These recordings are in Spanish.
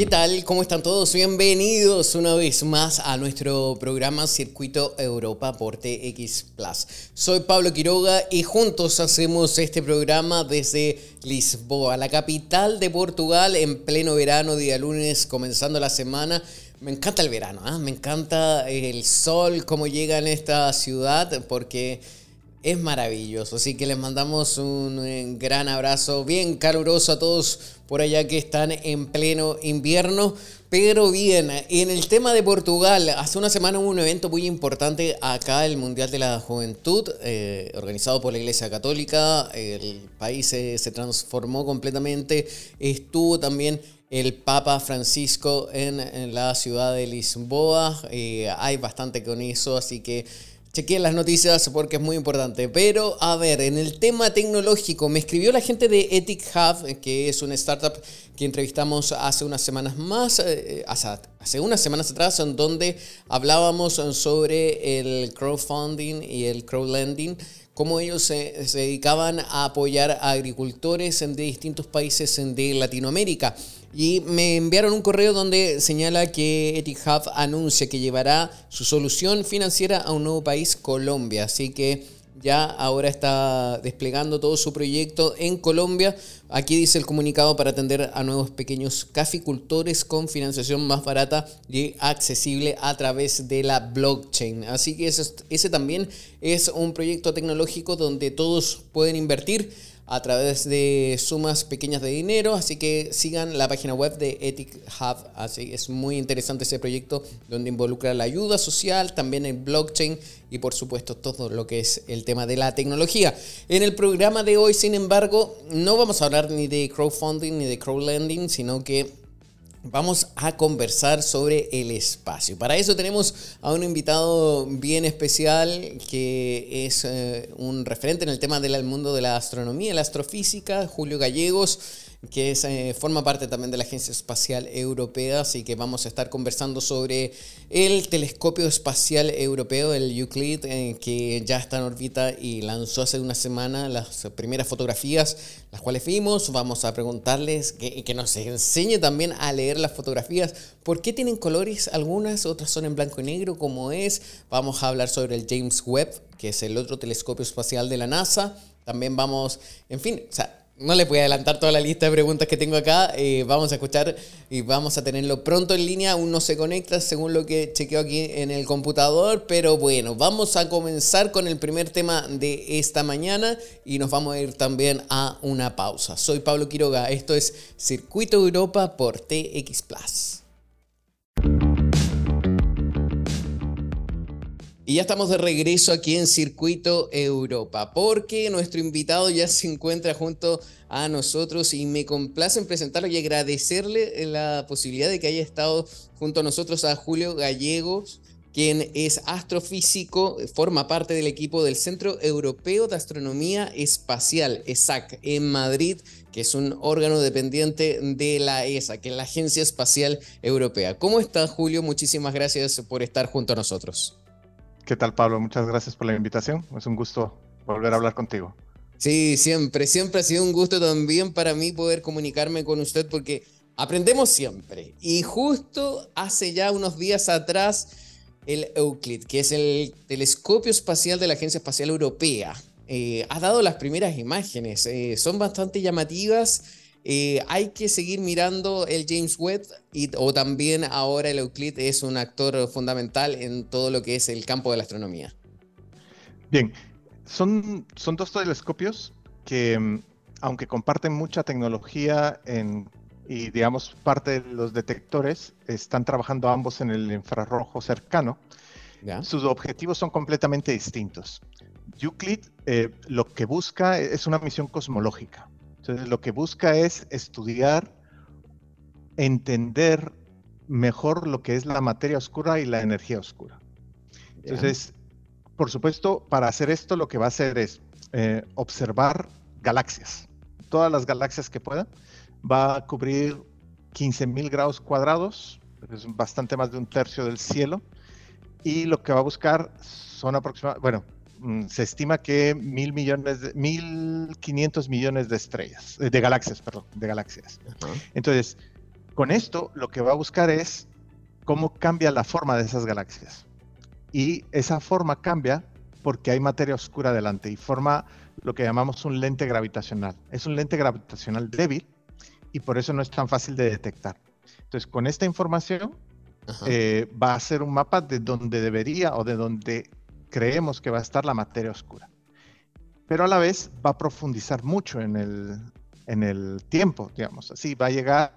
¿Qué tal? ¿Cómo están todos? Bienvenidos una vez más a nuestro programa Circuito Europa por TX Plus. Soy Pablo Quiroga y juntos hacemos este programa desde Lisboa, la capital de Portugal, en pleno verano, día lunes, comenzando la semana. Me encanta el verano, ¿ah? me encanta el sol, cómo llega en esta ciudad, porque es maravilloso. Así que les mandamos un eh, gran abrazo bien caluroso a todos por allá que están en pleno invierno. Pero bien, en el tema de Portugal, hace una semana hubo un evento muy importante acá, el Mundial de la Juventud, eh, organizado por la Iglesia Católica. El país se, transformó completamente. Estuvo también el Papa Francisco en, la ciudad de Lisboa. Eh, hay bastante con eso, así que Chequeen las noticias porque es muy importante. Pero a ver, en el tema tecnológico, me escribió la gente de Ethic Hub, que es una startup que entrevistamos hace unas semanas más, eh, hace unas semanas atrás, en donde hablábamos sobre el crowdfunding y el crowdlending cómo ellos se, se, dedicaban a apoyar a agricultores en distintos países de Latinoamérica. Y me enviaron un correo donde señala que Etihad anuncia que llevará su solución financiera a un nuevo país, Colombia. Así que ya ahora está desplegando todo su proyecto en Colombia. Aquí dice el comunicado para atender a nuevos pequeños caficultores con financiación más barata y accesible a través de la blockchain. Así que ese, ese también es un proyecto tecnológico donde todos pueden invertir a través de sumas pequeñas de dinero, así que sigan la página web de Ethic Hub, así es muy interesante ese proyecto donde involucra la ayuda social, también el blockchain y por supuesto todo lo que es el tema de la tecnología. En el programa de hoy, sin embargo, no vamos a hablar ni de crowdfunding ni de crowdlending, sino que vamos a conversar sobre el espacio. Para eso tenemos a un invitado bien especial que es eh, un referente en el tema del mundo de la astronomía, la astrofísica, Julio Gallegos que eh, forma parte también de la Agencia Espacial Europea, así que vamos a estar conversando sobre el telescopio espacial europeo, el Euclid, eh, que ya está en órbita y lanzó hace una semana las primeras fotografías, las cuales vimos. Vamos a preguntarles que, que nos enseñe también a leer las fotografías, por qué tienen colores algunas, otras son en blanco y negro, como es. Vamos a hablar sobre el James Webb, que es el otro telescopio espacial de la NASA. También vamos, en fin, o sea, no les voy a adelantar toda la lista de preguntas que tengo acá. Eh, vamos a escuchar y vamos a tenerlo pronto en línea. Aún no se conecta según lo que chequeo aquí en el computador. Pero bueno, vamos a comenzar con el primer tema de esta mañana y nos vamos a ir también a una pausa. Soy Pablo Quiroga. Esto es Circuito Europa por TX Plus. Y ya estamos de regreso aquí en Circuito Europa, porque nuestro invitado ya se encuentra junto a nosotros y me complace en presentarlo y agradecerle la posibilidad de que haya estado junto a nosotros a Julio Gallegos, quien es astrofísico, forma parte del equipo del Centro Europeo de Astronomía Espacial, ESAC, en Madrid, que es un órgano dependiente de la ESA, que es la Agencia Espacial Europea. ¿Cómo está Julio? Muchísimas gracias por estar junto a nosotros. ¿Qué tal, Pablo? Muchas gracias por la invitación. Es un gusto volver a hablar contigo. Sí, siempre, siempre ha sido un gusto también para mí poder comunicarme con usted porque aprendemos siempre. Y justo hace ya unos días atrás, el Euclid, que es el telescopio espacial de la Agencia Espacial Europea, eh, ha dado las primeras imágenes. Eh, son bastante llamativas eh, hay que seguir mirando el James Webb y, o también ahora el Euclid es un actor fundamental en todo lo que es el campo de la astronomía. Bien, son, son dos telescopios que, mm, aunque comparten mucha tecnología en, y, digamos, parte de los detectores, están trabajando ambos en el infrarrojo cercano. Sus objetivos son completamente distintos. Euclid eh, lo que busca es una misión cosmológica. Entonces, lo que busca es estudiar, entender mejor lo que es la materia oscura y la energía oscura. Entonces, por supuesto, para hacer esto lo que va a hacer es eh, observar galaxias, todas las galaxias que pueda. Va a cubrir 15.000 grados cuadrados, es bastante más de un tercio del cielo. Y lo que va a buscar son aproximadamente, bueno, se estima que mil millones, de, mil quinientos millones de estrellas, eh, de galaxias, perdón, de galaxias. Entonces, Con esto lo que va a buscar es cómo cambia la forma de esas galaxias. Y esa forma cambia porque hay materia oscura delante y forma lo que llamamos un lente gravitacional. Es un lente gravitacional débil y por eso no es tan fácil de detectar. Entonces, con esta información eh, va a ser un mapa de donde debería o de donde creemos que va a estar la materia oscura. Pero a la vez va a profundizar mucho en el, en el tiempo, digamos. Así va a llegar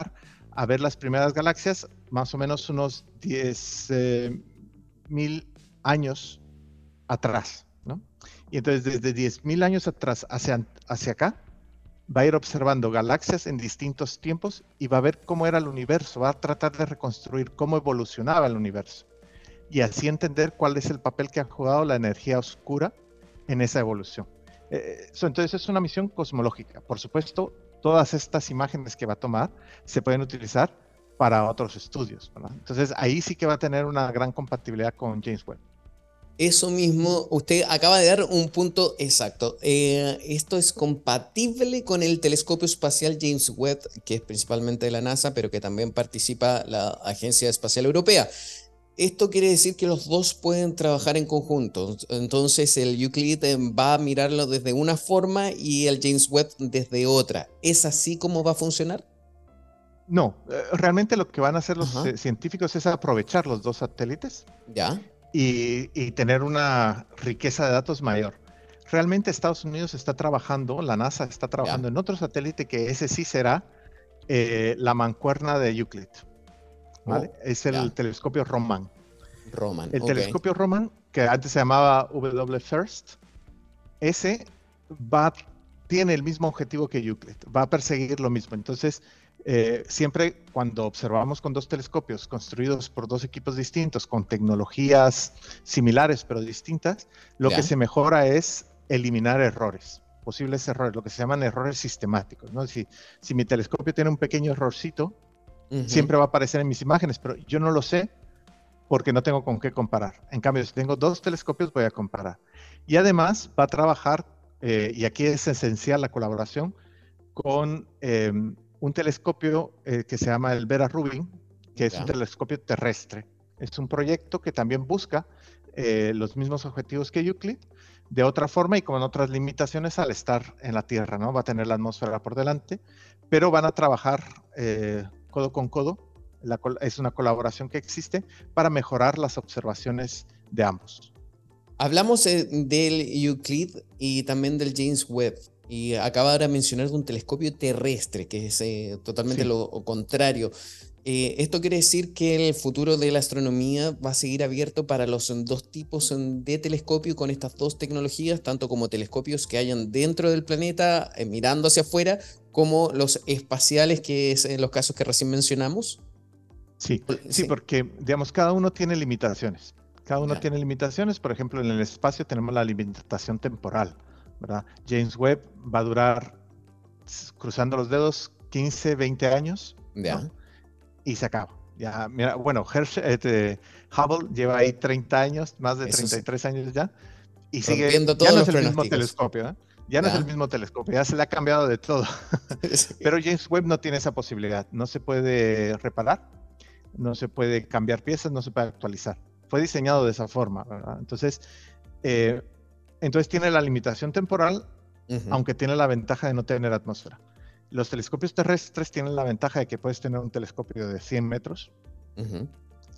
a ver las primeras galaxias más o menos unos 10 eh, mil años atrás, ¿no? Y entonces desde 10.000 años atrás hacia, hacia acá, va a ir observando galaxias en distintos tiempos y va a ver cómo era el universo, va a tratar de reconstruir cómo evolucionaba el universo y así entender cuál es el papel que ha jugado la energía oscura en esa evolución. Eh, entonces es una misión cosmológica. Por supuesto, todas estas imágenes que va a tomar se pueden utilizar para otros estudios. Entonces ahí sí que va a tener una gran compatibilidad con James Webb. Eso mismo, usted acaba de dar un punto exacto. Eh, esto es compatible con el telescopio espacial James Webb, que es principalmente de la NASA, pero que también participa la Agencia Espacial Europea. Esto quiere decir que los dos pueden trabajar en conjunto. Entonces el Euclid eh, va a mirarlo desde una forma y el James Webb desde otra. ¿Es así como va a funcionar? No, eh, realmente lo que van a hacer los científicos es aprovechar los dos satélites. Ya y, tener una riqueza de datos mayor. Realmente Estados Unidos está trabajando, la NASA está trabajando en otro satélite que ese sí será eh, la mancuerna de Euclid. ¿Vale? Oh, es el telescopio Roman. Roman. El telescopio Roman, que antes se llamaba W First, ese va, tiene el mismo objetivo que Euclid, va a perseguir lo mismo. Entonces, eh, siempre cuando observamos con dos telescopios construidos por dos equipos distintos, con tecnologías similares pero distintas, lo que se mejora es eliminar errores, posibles errores, lo que se llaman errores sistemáticos. ¿no? Si, si mi telescopio tiene un pequeño errorcito, siempre va a aparecer en mis imágenes, pero yo no lo sé porque no tengo con qué comparar. En cambio, si tengo dos telescopios, voy a comparar. Y además va a trabajar, eh, y aquí es esencial la colaboración, con em, un telescopio eh, que se llama el Vera Rubin, que es un telescopio terrestre. Es un proyecto que también busca eh, los mismos objetivos que Euclid, de otra forma y con otras limitaciones al estar en la Tierra, ¿no? Va a tener la atmósfera por delante, pero van a trabajar eh, codo con codo. es una colaboración que existe para mejorar las observaciones de ambos. Hablamos del Euclid y también del James Webb. Y acaba de mencionar un telescopio terrestre, que es eh, totalmente lo contrario. Eh, esto quiere decir que el futuro de la astronomía va a seguir abierto para los dos tipos de telescopio con estas dos tecnologías, tanto como telescopios que hayan dentro del planeta eh, mirando hacia afuera, como los espaciales, que es en los casos que recién mencionamos. Sí, sí, porque digamos, cada uno tiene limitaciones. Cada uno tiene limitaciones, por ejemplo, en el espacio tenemos la limitación temporal. James Webb va a durar, cruzando los dedos, 15, 20 años. Y se acaba. Ya, mira, bueno, Herschel, este, Hubble lleva ahí 30 años, más de 33 años ya. Y sigue. Ya no es el mismo telescopio, ¿eh? Ya no es el mismo telescopio, ya se le ha cambiado de todo. Pero James Webb no tiene esa posibilidad. No se puede reparar, no se puede cambiar piezas, no se puede actualizar. Fue diseñado de esa forma, ¿verdad? Entonces, eh, entonces tiene la limitación temporal, aunque tiene la ventaja de no tener atmósfera. Los telescopios terrestres tienen la ventaja de que puedes tener un telescopio de 100 metros.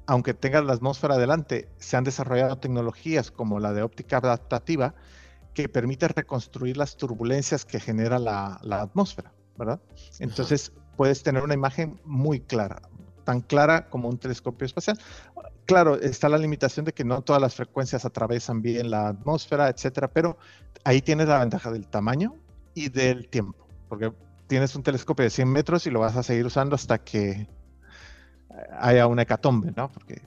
Aunque tengas la atmósfera adelante, se han desarrollado tecnologías como la de óptica adaptativa que permite reconstruir las turbulencias que genera la, atmósfera, ¿verdad? Entonces puedes tener una imagen muy clara, tan clara como un telescopio espacial. Claro, está la limitación de que no todas las frecuencias atravesan bien la atmósfera, etcétera, pero ahí tienes la ventaja del tamaño y del tiempo, porque tienes un telescopio de 100 metros y lo vas a seguir usando hasta que haya una hecatombe, ¿no? Porque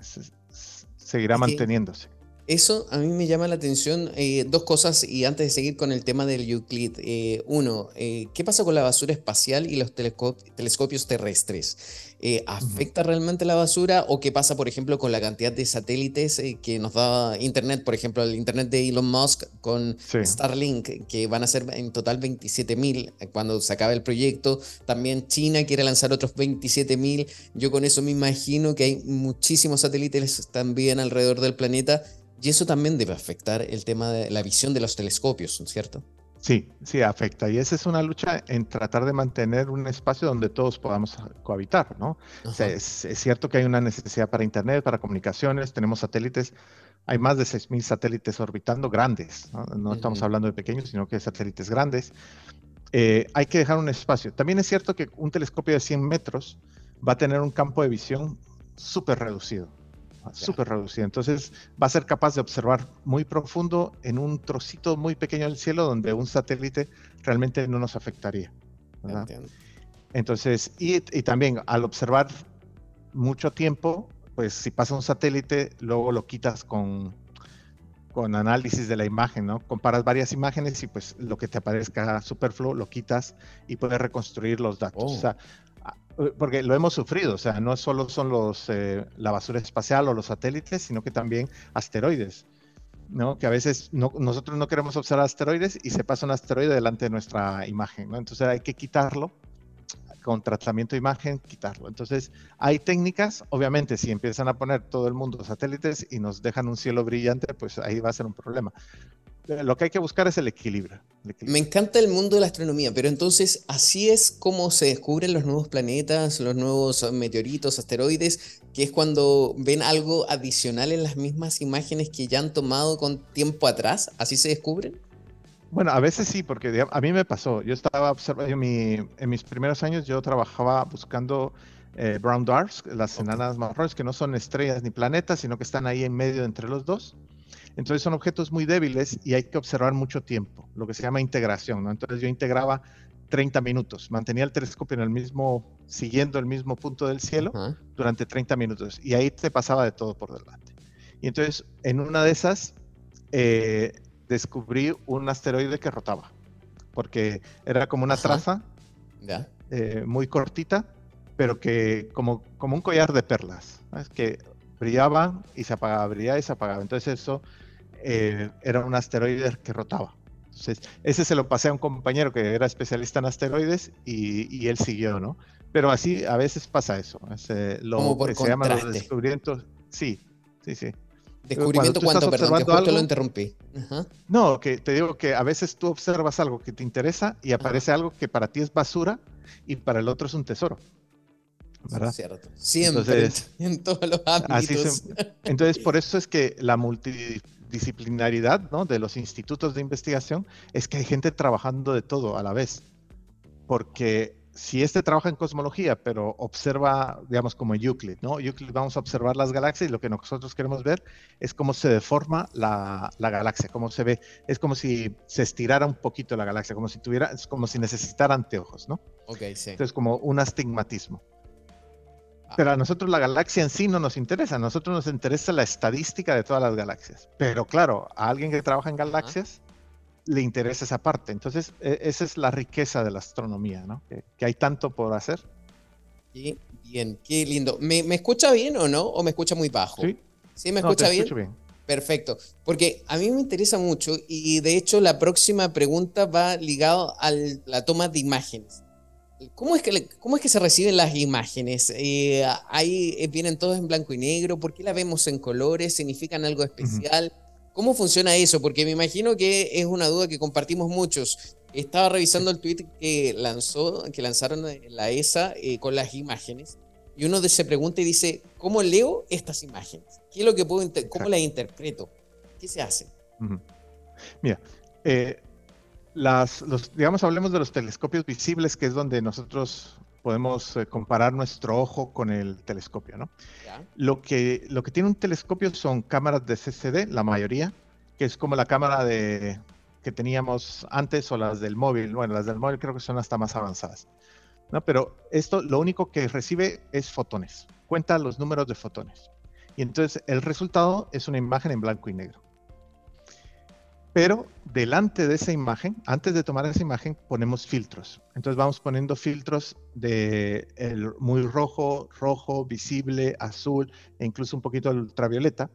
seguirá manteniéndose. Eso a mí me llama la atención eh, dos cosas y antes de seguir con el tema del Euclid. Eh, uno, eh, ¿qué pasa con la basura espacial y los telescopios terrestres? ¿Afecta realmente la basura o qué pasa, por ejemplo, con la cantidad de satélites que nos da Internet? Por ejemplo, el Internet de Elon Musk con Starlink, que van a ser en total 27.000 cuando se acabe el proyecto. También China quiere lanzar otros 27.000. Yo con eso me imagino que hay muchísimos satélites también alrededor del planeta y eso también debe afectar el tema de la visión de los telescopios, ¿cierto? Sí, sí, afecta. Y esa es una lucha en tratar de mantener un espacio donde todos podamos cohabitar, ¿no? O sea, es, cierto que hay una necesidad para Internet, para comunicaciones, tenemos satélites, hay más de 6.000 satélites orbitando grandes, no, estamos hablando de pequeños, sino que de satélites grandes. Eh, hay que dejar un espacio. También es cierto que un telescopio de 100 metros va a tener un campo de visión súper reducido súper reducido. Entonces va a ser capaz de observar muy profundo en un trocito muy pequeño del cielo donde un satélite realmente no nos afectaría. Entonces, y, también al observar mucho tiempo, pues si pasa un satélite, luego lo quitas con, con análisis de la imagen, ¿no? Comparas varias imágenes y pues lo que te aparezca superfluo lo quitas y puedes reconstruir los datos. O sea, porque lo hemos sufrido, o sea, no solo son los, eh, la basura espacial o los satélites, sino que también asteroides, ¿no? Que a veces nosotros no queremos observar asteroides y se pasa un asteroide delante de nuestra imagen, ¿no? Entonces hay que quitarlo con tratamiento de imagen, quitarlo. Entonces, hay técnicas, obviamente, si empiezan a poner todo el mundo satélites y nos dejan un cielo brillante, pues ahí va a ser un problema lo que hay que buscar es el equilibrio, Me encanta el mundo de la astronomía, pero entonces así es como se descubren los nuevos planetas, los nuevos meteoritos, asteroides, que es cuando ven algo adicional en las mismas imágenes que ya han tomado con tiempo atrás, ¿así se descubren? Bueno, a veces sí, porque a mí me pasó. Yo estaba observando, en, mis primeros años yo trabajaba buscando eh, brown dwarfs, las enanas marrones, que no son estrellas ni planetas, sino que están ahí en medio entre los dos. Entonces son objetos muy débiles y hay que observar mucho tiempo, lo que se llama integración. ¿no? Entonces yo integraba 30 minutos, mantenía el telescopio en el mismo, siguiendo el mismo punto del cielo durante 30 minutos y ahí te pasaba de todo por delante. Y entonces en una de esas eh, descubrí un asteroide que rotaba, porque era como una traza eh, muy cortita, pero que como, como un collar de perlas, es que brillaba y se apagaba, brillaba y se apagaba. Entonces eso eh, era un asteroide que rotaba. Entonces, ese se lo pasé a un compañero que era especialista en asteroides y, él siguió, ¿no? Pero así a veces pasa eso. lo que se llama los descubrimientos. Sí, sí, sí. ¿Descubrimiento cuánto? Perdón, que justo lo interrumpí. No, que te digo que a veces tú observas algo que te interesa y aparece algo que para ti es basura y para el otro es un tesoro. ¿Verdad? Cierto. Siempre, en todos los ámbitos. entonces, por eso es que la multi disciplinaridad ¿no? de los institutos de investigación es que hay gente trabajando de todo a la vez. Porque si este trabaja en cosmología, pero observa, digamos, como Euclid, ¿no? Euclid vamos a observar las galaxias y lo que nosotros queremos ver es cómo se deforma la, la galaxia, cómo se ve. Es como si se estirara un poquito la galaxia, como si tuviera, es como si necesitara anteojos, ¿no? Ok, sí. Entonces, como un astigmatismo. Pero a nosotros la galaxia en sí no nos interesa, a nosotros nos interesa la estadística de todas las galaxias. Pero claro, a alguien que trabaja en galaxias le interesa esa parte. Entonces, e, esa es la riqueza de la astronomía, ¿no? Que, hay tanto por hacer. Qué bien, qué lindo. ¿Me, escucha bien o no? ¿O me escucha muy bajo? Sí. ¿Sí me escucha bien? bien? Perfecto, porque a mí me interesa mucho y de hecho la próxima pregunta va ligado a la toma de imágenes. ¿Cómo es, que, ¿Cómo es que se reciben las imágenes? Eh, ahí eh, vienen todos en blanco y negro. ¿Por qué las vemos en colores? ¿Significan algo especial? ¿Cómo funciona eso? Porque me imagino que es una duda que compartimos muchos. Estaba revisando el tweet que lanzó, que lanzaron la ESA eh, con las imágenes. Y uno se pregunta y dice, ¿cómo leo estas imágenes? ¿Qué es lo que puedo ¿Cómo las interpreto? ¿Qué se hace? Mira, eh, las, los, digamos, hablemos de los telescopios visibles, que es donde nosotros podemos eh, comparar nuestro ojo con el telescopio, ¿no? Lo, que, lo que tiene un telescopio son cámaras de CCD, la mayoría, que es como la cámara de, que teníamos antes o las del móvil. Bueno, las del móvil creo que son hasta más avanzadas. ¿no? Pero esto lo único que recibe es fotones, cuenta los números de fotones. Y entonces el resultado es una imagen en blanco y negro. Pero delante de esa imagen, antes de tomar esa imagen, ponemos filtros. Entonces vamos poniendo filtros de el muy rojo, rojo, visible, azul e incluso un poquito ultravioleta.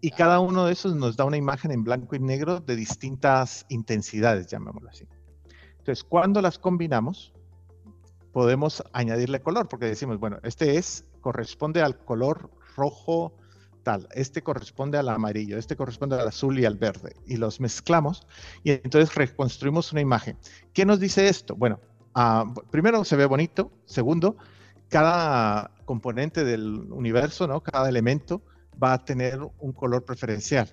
Y cada uno de esos nos da una imagen en blanco y negro de distintas intensidades, llamémoslo así. Entonces, cuando las combinamos, podemos añadirle color, porque decimos, bueno, este es, corresponde al color rojo tal, este corresponde al amarillo, este corresponde al azul y al verde, y los mezclamos y entonces reconstruimos una imagen. ¿Qué nos dice esto? Bueno, uh, primero se ve bonito, segundo, cada componente del universo, ¿no? cada elemento va a tener un color preferencial.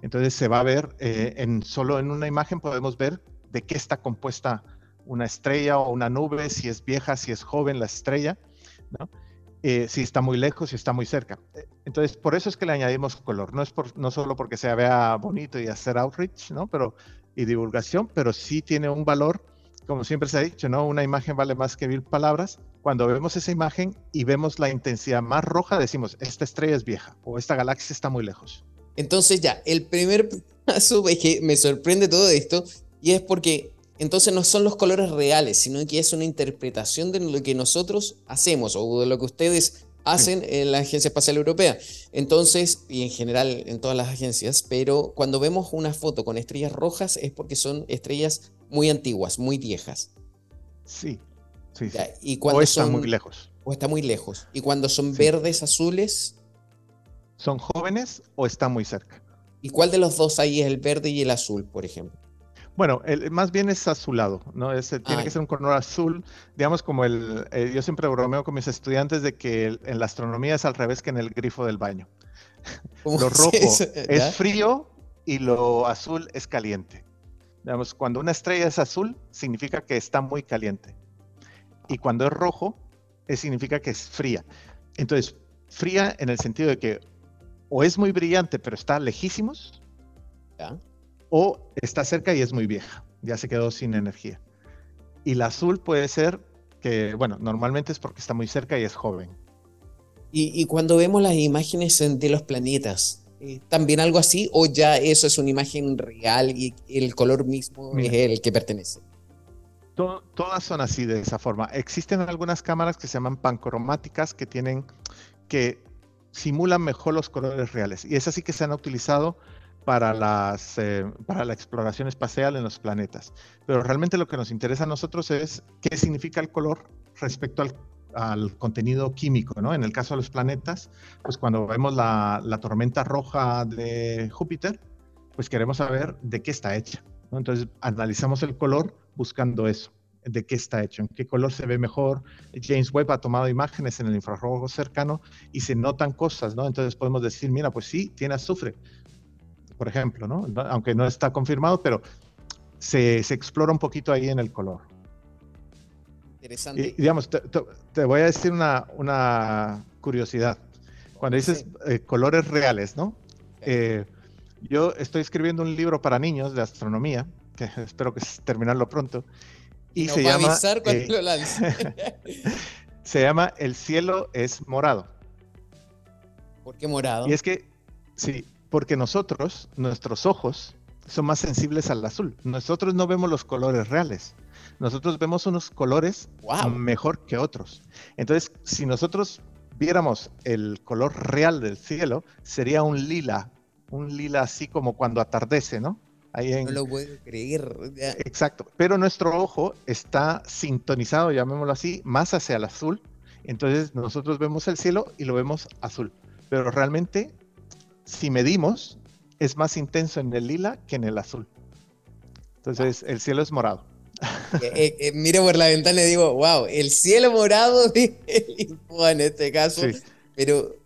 Entonces se va a ver, eh, en, solo en una imagen podemos ver de qué está compuesta una estrella o una nube, si es vieja, si es joven la estrella, ¿no? Eh, si está muy lejos, si está muy cerca. Entonces, por eso es que le añadimos color. No es por, no solo porque se vea bonito y hacer outreach, ¿no? Pero, y divulgación, pero sí tiene un valor, como siempre se ha dicho, ¿no? Una imagen vale más que mil palabras. Cuando vemos esa imagen y vemos la intensidad más roja, decimos, esta estrella es vieja o esta galaxia está muy lejos. Entonces ya, el primer paso es que me sorprende todo esto y es porque entonces no son los colores reales, sino que es una interpretación de lo que nosotros hacemos o de lo que ustedes hacen en la Agencia Espacial Europea. Entonces, y en general en todas las agencias, pero cuando vemos una foto con estrellas rojas es porque son estrellas muy antiguas, muy viejas. Sí, sí. Y cuando o están muy lejos. O está muy lejos. Y cuando son verdes, azules. ¿Son jóvenes o están muy cerca? ¿Y cuál de los dos ahí es el verde y el azul, por ejemplo? Bueno, el, más bien es azulado, ¿no? Es, tiene que ser un color azul, digamos como el, eh, yo siempre bromeo con mis estudiantes de que en la astronomía es al revés que en el grifo del baño. Lo rojo es, frío y lo azul es caliente. Digamos, cuando una estrella es azul, significa que está muy caliente. Y cuando es rojo, es, significa que es fría. Entonces, fría en el sentido de que o es muy brillante, pero está lejísimos, ¿Ya? O está cerca y es muy vieja, ya se quedó sin energía. Y la azul puede ser que, bueno, normalmente es porque está muy cerca y es joven. Y, cuando vemos las imágenes de los planetas, eh, ¿también algo así o ya eso es una imagen real y el color mismo es el que pertenece? todas son así de esa forma. Existen algunas cámaras que se llaman pancromáticas que tienen que simulan mejor los colores reales y es así que se han utilizado para, las, eh, para la exploración espacial en los planetas. Pero realmente lo que nos interesa a nosotros es qué significa el color respecto al, al contenido químico, ¿no? En el caso de los planetas, pues cuando vemos la, la, tormenta roja de Júpiter, pues queremos saber de qué está hecha. ¿no? Entonces analizamos el color buscando eso, de qué está hecho, en qué color se ve mejor. James Webb ha tomado imágenes en el infrarrojo cercano y se notan cosas, ¿no? Entonces podemos decir, mira, pues sí, tiene azufre, por ejemplo, ¿no? Aunque no está confirmado, pero se, se explora un poquito ahí en el color. Interesante. Y, digamos, te, voy a decir una, una curiosidad. Cuando dices eh, colores reales, ¿no? Eh, yo estoy escribiendo un libro para niños de astronomía, que espero que terminarlo pronto. Y se llama. Avisar cuando eh, lo lance. se llama El cielo es morado. ¿Por qué morado? Y es que, sí, porque nosotros, nuestros ojos, son más sensibles al azul. Nosotros no vemos los colores reales. Nosotros vemos unos colores mejor que otros. Entonces, si nosotros viéramos el color real del cielo, sería un lila, un lila así como cuando atardece, ¿no? Ahí en... No lo puedo creer. Exacto. Pero nuestro ojo está sintonizado, llamémoslo así, más hacia el azul. Entonces nosotros vemos el cielo y lo vemos azul. Pero realmente si medimos, es más intenso en el lila que en el azul. Entonces, el cielo es morado. Eh, eh, eh, miro por la ventana y digo, wow, el cielo morado de en este caso. Pero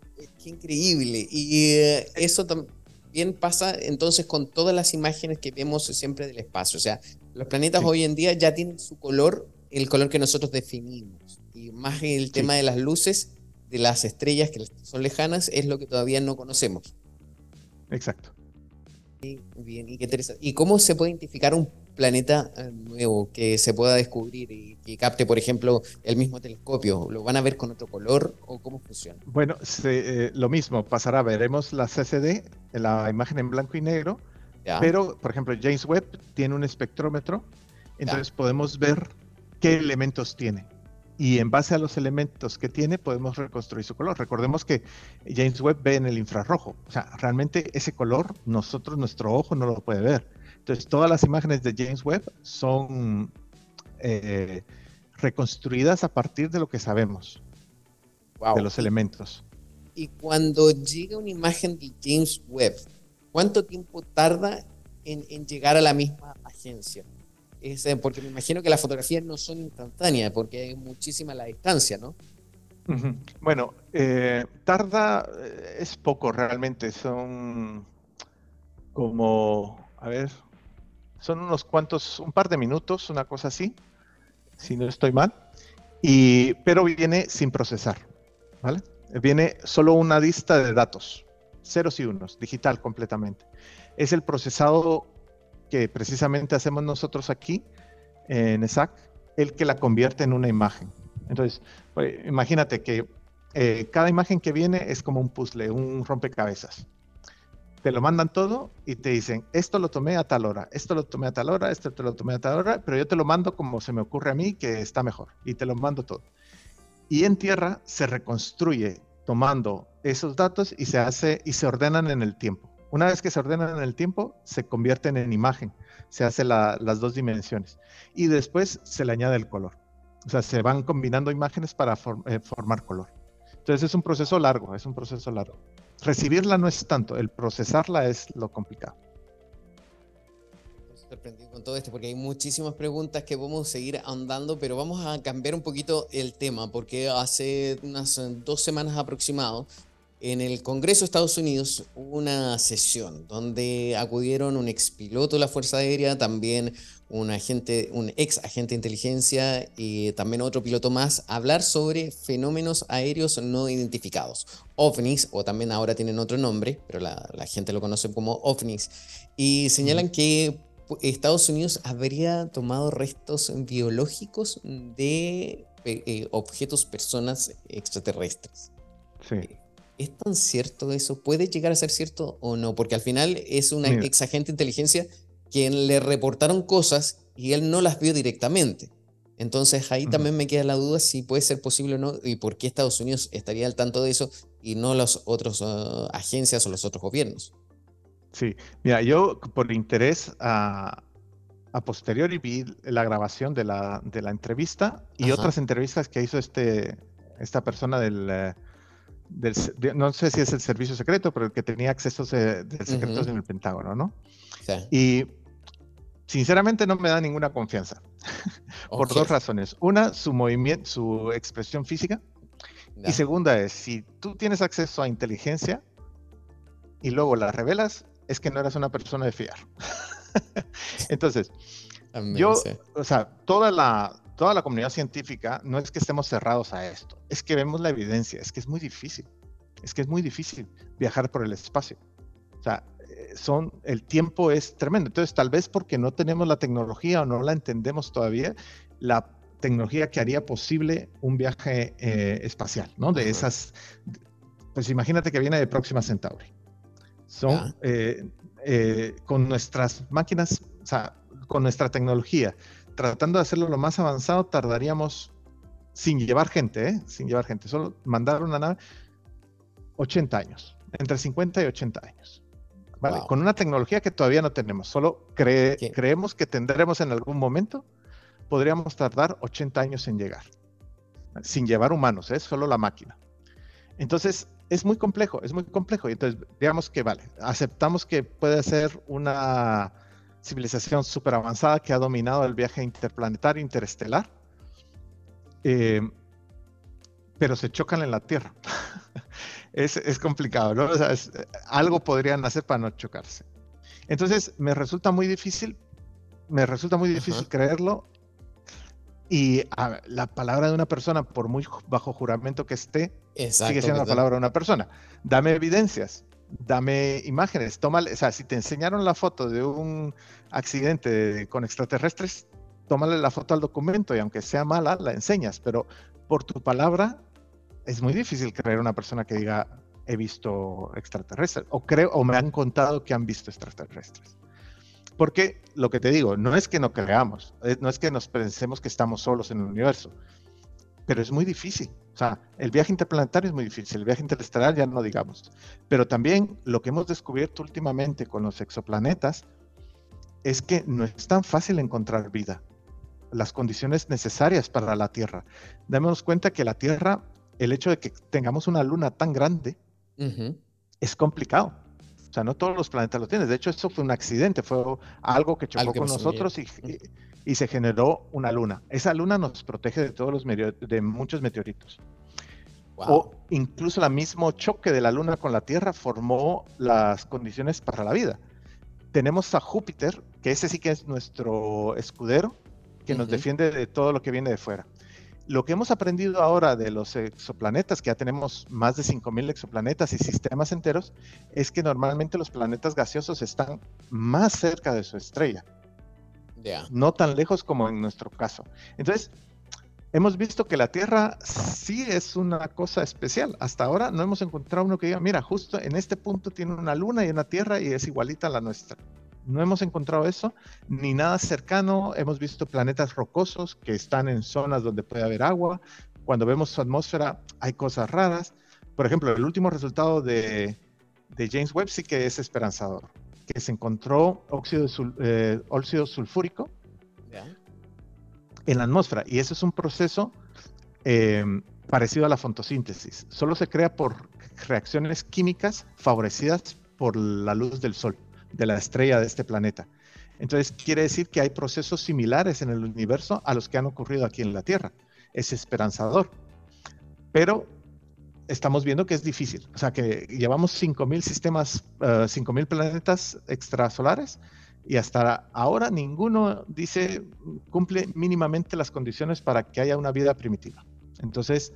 qué increíble. Y eso también pasa entonces con todas las imágenes que vemos siempre del espacio. O sea, los planetas hoy en día ya tienen su color, el color que nosotros definimos. Y más el tema de las luces de las estrellas que son lejanas es lo que todavía no conocemos. Exacto. Bien, y qué interesante. ¿Y cómo se puede identificar un planeta eh, nuevo que se pueda descubrir y que capte, por ejemplo, el mismo telescopio? ¿Lo van a ver con otro color o cómo funciona? Bueno, eh, lo mismo pasará. Veremos la CCD, la imagen en blanco y negro, pero, por ejemplo, James Webb tiene un espectrómetro, entonces podemos ver qué elementos tiene y en base a los elementos que tiene podemos reconstruir su color. Recordemos que James Webb ve en el infrarrojo, o sea, realmente ese color nosotros, nuestro ojo no lo puede ver. Entonces, todas las imágenes de James Webb son eh, reconstruidas a partir de lo que sabemos de los elementos. Y cuando llega una imagen de James Webb, ¿cuánto tiempo tarda en llegar a la misma agencia? Eh, porque me imagino que las fotografías no son instantáneas, porque es muchísima la distancia, ¿no? Bueno, eh, tarda, eh, es poco realmente, son como, a ver, son unos cuantos, un par de minutos, una cosa así, si no estoy mal, y, pero viene sin procesar, ¿vale? Viene solo una lista de datos, ceros y unos, digital completamente. Es el procesado que precisamente hacemos nosotros aquí en ESAC, el que la convierte en una imagen. Entonces, pues, imagínate que eh, cada imagen que viene es como un puzzle, un rompecabezas. Te lo mandan todo y te dicen, esto lo tomé a tal hora, esto lo tomé a tal hora, esto te lo tomé a tal hora, pero yo te lo mando como se me ocurre a mí que está mejor y te lo mando todo. Y en tierra se reconstruye tomando esos datos y se hace y se ordenan en el tiempo. Una vez que se ordenan en el tiempo, se convierten en imagen, se hace las dos dimensiones y después se le añade el color. O sea, se van combinando imágenes para eh, formar color. Entonces es un proceso largo, es un proceso largo. Recibirla no es tanto, el procesarla es lo complicado. Sorprendido con todo esto porque hay muchísimas preguntas que a seguir ahondando, pero vamos a cambiar un poquito el tema porque hace unas dos semanas aproximado en el Congreso de Estados Unidos hubo una sesión donde acudieron un ex piloto de la Fuerza Aérea, también un agente, un ex agente de inteligencia y también otro piloto más a hablar sobre fenómenos aéreos no identificados, ovnis, o también ahora tienen otro nombre, pero la, gente lo conoce como ovnis, y señalan que Estados Unidos habría tomado restos biológicos de eh, eh, objetos, personas extraterrestres. Sí. ¿Es tan cierto eso? ¿Puede llegar a ser cierto o no? Porque al final es un ex agente de inteligencia quien le reportaron cosas y él no las vio directamente. Entonces ahí también me queda la duda si puede ser posible o no y por qué Estados Unidos estaría al tanto de eso y no las otras ah, agencias o los otros gobiernos. Sí, mira, yo por interés a, a posteriori vi la grabación de la, de la entrevista y otras entrevistas que hizo este, esta persona del... Eh, no sé si es el servicio secreto, pero el que tenía accesos de, secretos en el Pentágono, ¿no? Y sinceramente no me da ninguna confianza. por dos razones. Una, su movimiento, su expresión física. Y segunda es, si tú tienes acceso a inteligencia y luego la revelas, es que no eres una persona de fiar. Entonces, yo, o sea, toda la, toda la comunidad científica no es que estemos cerrados a esto, es que vemos la evidencia, es que es muy difícil, es que es muy difícil viajar por el espacio. O sea, eh, son, el tiempo es tremendo. Entonces, tal vez porque no tenemos la tecnología o no la entendemos todavía, la tecnología que haría posible un viaje eh, espacial, ¿no? De esas, pues imagínate que viene de Próxima Centauri. Son, eh, con nuestras máquinas, o sea, con nuestra tecnología, tratando de hacerlo lo más avanzado, tardaríamos, sin llevar gente, ¿eh? sin llevar gente, solo mandar una nave, 80 años, entre 50 y 80 años. ¿vale? Con una tecnología que todavía no tenemos, solo creemos que tendremos en algún momento, podríamos tardar 80 años en llegar, sin llevar humanos, es ¿eh? solo la máquina. Entonces, es muy complejo, es muy complejo. Y entonces, digamos que, vale, aceptamos que puede ser una civilización súper avanzada que ha dominado el viaje interplanetario interestelar, eh, pero se chocan en la Tierra. es, complicado, ¿no? algo podrían hacer para no chocarse. Entonces, me resulta muy difícil, me resulta muy difícil creerlo. Y la palabra de una persona, por muy bajo juramento que esté, sigue siendo la palabra de una persona. Dame evidencias. Dame imágenes, tómale, o sea, si te enseñaron la foto de un accidente con extraterrestres, tómale la foto al documento y aunque sea mala, la enseñas, pero por tu palabra es muy difícil creer una persona que diga he visto extraterrestres o creo o me han contado que han visto extraterrestres. Porque lo que te digo, no es que no creamos, eh, no es que nos pensemos que estamos solos en el universo, pero es muy difícil. O sea, el viaje interplanetario es muy difícil, el viaje interestelar ya no digamos. Pero también lo que hemos descubierto últimamente con los exoplanetas es que no es tan fácil encontrar vida, las condiciones necesarias para la Tierra. Demos cuenta que la Tierra, el hecho de que tengamos una luna tan grande, es complicado. O sea, no todos los planetas lo tienen. De hecho, eso fue un accidente, fue algo que chocó con nosotros y, y, se generó una luna. Esa luna nos protege de todos los de muchos meteoritos. O incluso el mismo choque de la luna con la Tierra formó las condiciones para la vida. Tenemos a Júpiter, que ese sí que es nuestro escudero, que nos defiende de todo lo que viene de fuera. Lo que hemos aprendido ahora de los exoplanetas, que ya tenemos más de 5.000 exoplanetas y sistemas enteros, es que normalmente los planetas gaseosos están más cerca de su estrella. No tan lejos como en nuestro caso. Entonces, hemos visto que la Tierra sí es una cosa especial. Hasta ahora no hemos encontrado uno que diga, mira, justo en este punto tiene una luna y una Tierra y es igualita a la nuestra. No hemos encontrado eso, ni nada cercano. Hemos visto planetas rocosos que están en zonas donde puede haber agua. Cuando vemos su atmósfera hay cosas raras. Por ejemplo, el último resultado de, James Webb sí que es esperanzador, que se encontró óxido, eh, sulfúrico en la atmósfera. Y eso es un proceso eh, parecido a la fotosíntesis. Solo se crea por reacciones químicas favorecidas por la luz del sol de la estrella de este planeta. Entonces quiere decir que hay procesos similares en el universo a los que han ocurrido aquí en la Tierra. Es esperanzador. Pero estamos viendo que es difícil. O sea que llevamos 5.000 sistemas, 5.000 eh, planetas extrasolares y hasta ahora ninguno dice cumple mínimamente las condiciones para que haya una vida primitiva. Entonces,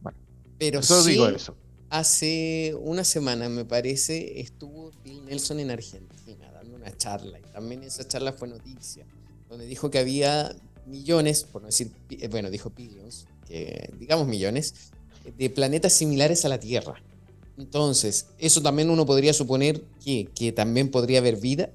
bueno, pero solo digo eso hace una semana, me parece, estuvo Bill Nelson en Argentina dando una charla. Y también esa charla fue noticia, donde dijo que había millones, por no decir, eh, bueno, dijo billions, que digamos millones, de planetas similares a la Tierra. Entonces, eso también uno podría suponer que, también podría haber vida.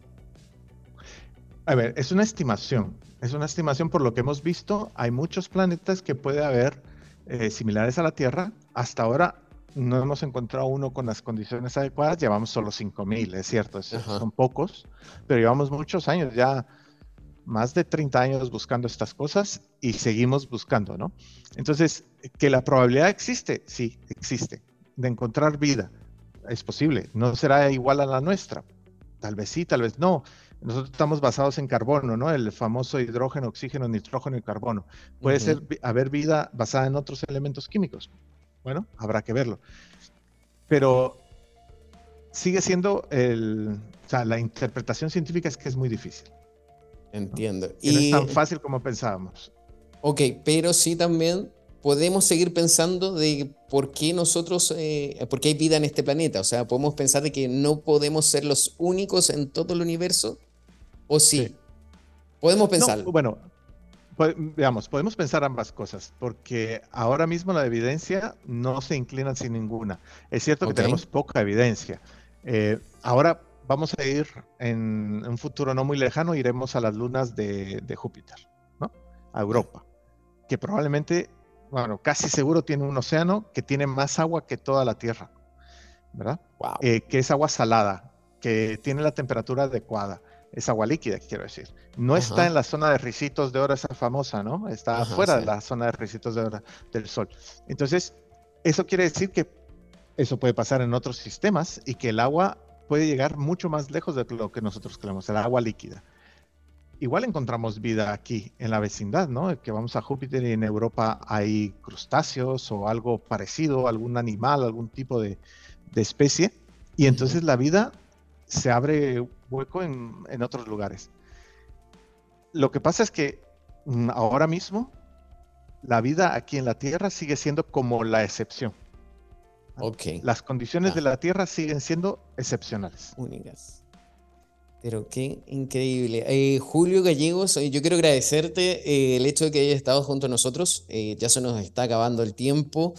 A ver, es una estimación. Es una estimación por lo que hemos visto. Hay muchos planetas que puede haber eh, similares a la Tierra. Hasta ahora no hemos encontrado uno con las condiciones adecuadas, llevamos solo 5.000, es cierto, son pocos, pero llevamos muchos años, ya más de 30 años buscando estas cosas y seguimos buscando, ¿no? Entonces, que la probabilidad existe, sí, existe, de encontrar vida, es posible, no será igual a la nuestra, tal vez sí, tal vez no. Nosotros estamos basados en carbono, ¿no? El famoso hidrógeno, oxígeno, nitrógeno y carbono. Puede ser haber vida basada en otros elementos químicos, bueno, habrá que verlo. Pero sigue siendo el, o sea, la interpretación científica es que es muy difícil. Entiendo. Y no es tan fácil como pensábamos. Ok, pero sí también podemos seguir pensando de por qué nosotros, eh, por qué hay vida en este planeta. O sea, podemos pensar de que no podemos ser los únicos en todo el universo. ¿O sí? Podemos pensar. bueno, veamos, podemos pensar ambas cosas, porque ahora mismo la evidencia no se inclina sin ninguna. Es cierto que tenemos poca evidencia. Eh, ahora vamos a ir en un futuro no muy lejano, iremos a las lunas de, Júpiter, ¿no? A Europa, que probablemente, bueno, casi seguro tiene un océano que tiene más agua que toda la Tierra, ¿verdad? Eh, que es agua salada, que tiene la temperatura adecuada es agua líquida, quiero decir. No está en la zona de ricitos de oro, esa famosa, ¿no? Está fuera de la zona de ricitos de oro del Sol. Entonces, eso quiere decir que eso puede pasar en otros sistemas y que el agua puede llegar mucho más lejos de lo que nosotros creemos, el agua líquida. Igual encontramos vida aquí en la vecindad, ¿no? Que vamos a Júpiter y en Europa hay crustáceos o algo parecido, algún animal, algún tipo de, especie. Y entonces la vida se abre hueco en, otros lugares. Lo que pasa es que mm, ahora mismo la vida aquí en la Tierra sigue siendo como la excepción. Las condiciones de la Tierra siguen siendo excepcionales. Únicas. Pero qué increíble. Eh, Julio Gallegos, eh, yo quiero agradecerte eh, el hecho de que hayas estado junto a nosotros. ya se nos está acabando el tiempo.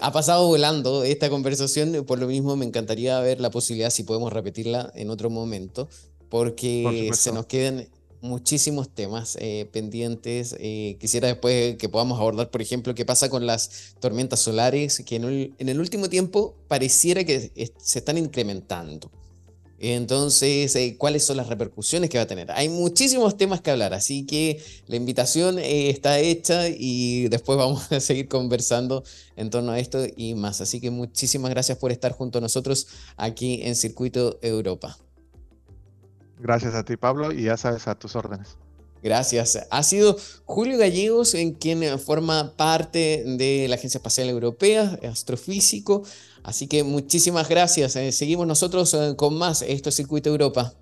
Ha pasado volando esta conversación, por lo mismo me encantaría ver la posibilidad si podemos repetirla en otro momento, porque se nos quedan muchísimos temas pendientes. quisiera después que podamos abordar, por ejemplo, qué pasa con las tormentas solares, que en el último tiempo pareciera que se están incrementando. Entonces, eh, ¿cuáles son las repercusiones que va a tener? Hay muchísimos temas que hablar, así que la invitación eh, está hecha y después vamos a seguir conversando en torno a esto y más. Así que muchísimas gracias por estar junto a nosotros aquí en Circuito Europa. Gracias a ti, Pablo, y ya sabes, a tus órdenes. Gracias. Ha sido Julio Gallegos, en quien forma parte de la Agencia Espacial Europea, astrofísico. Así que muchísimas gracias. Eh, seguimos nosotros eh, con más. Esto es Circuito Europa.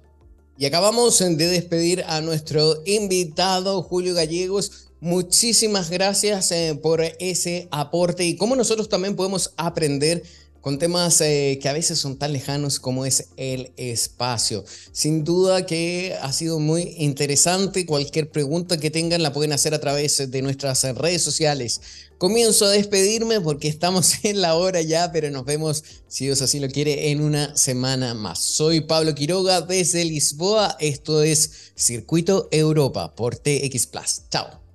Y acabamos de despedir a nuestro invitado Julio Gallegos. Muchísimas gracias eh, por ese aporte y cómo nosotros también podemos aprender con temas que a veces son tan lejanos como es el espacio. Sin duda que ha sido muy interesante. Cualquier pregunta que tengan la pueden hacer a través de nuestras redes sociales. Comienzo a despedirme porque estamos en la hora ya, pero nos vemos, si Dios así lo quiere, en una semana más. Soy Pablo Quiroga desde Lisboa. Esto es Circuito Europa por TX Plus. Chao.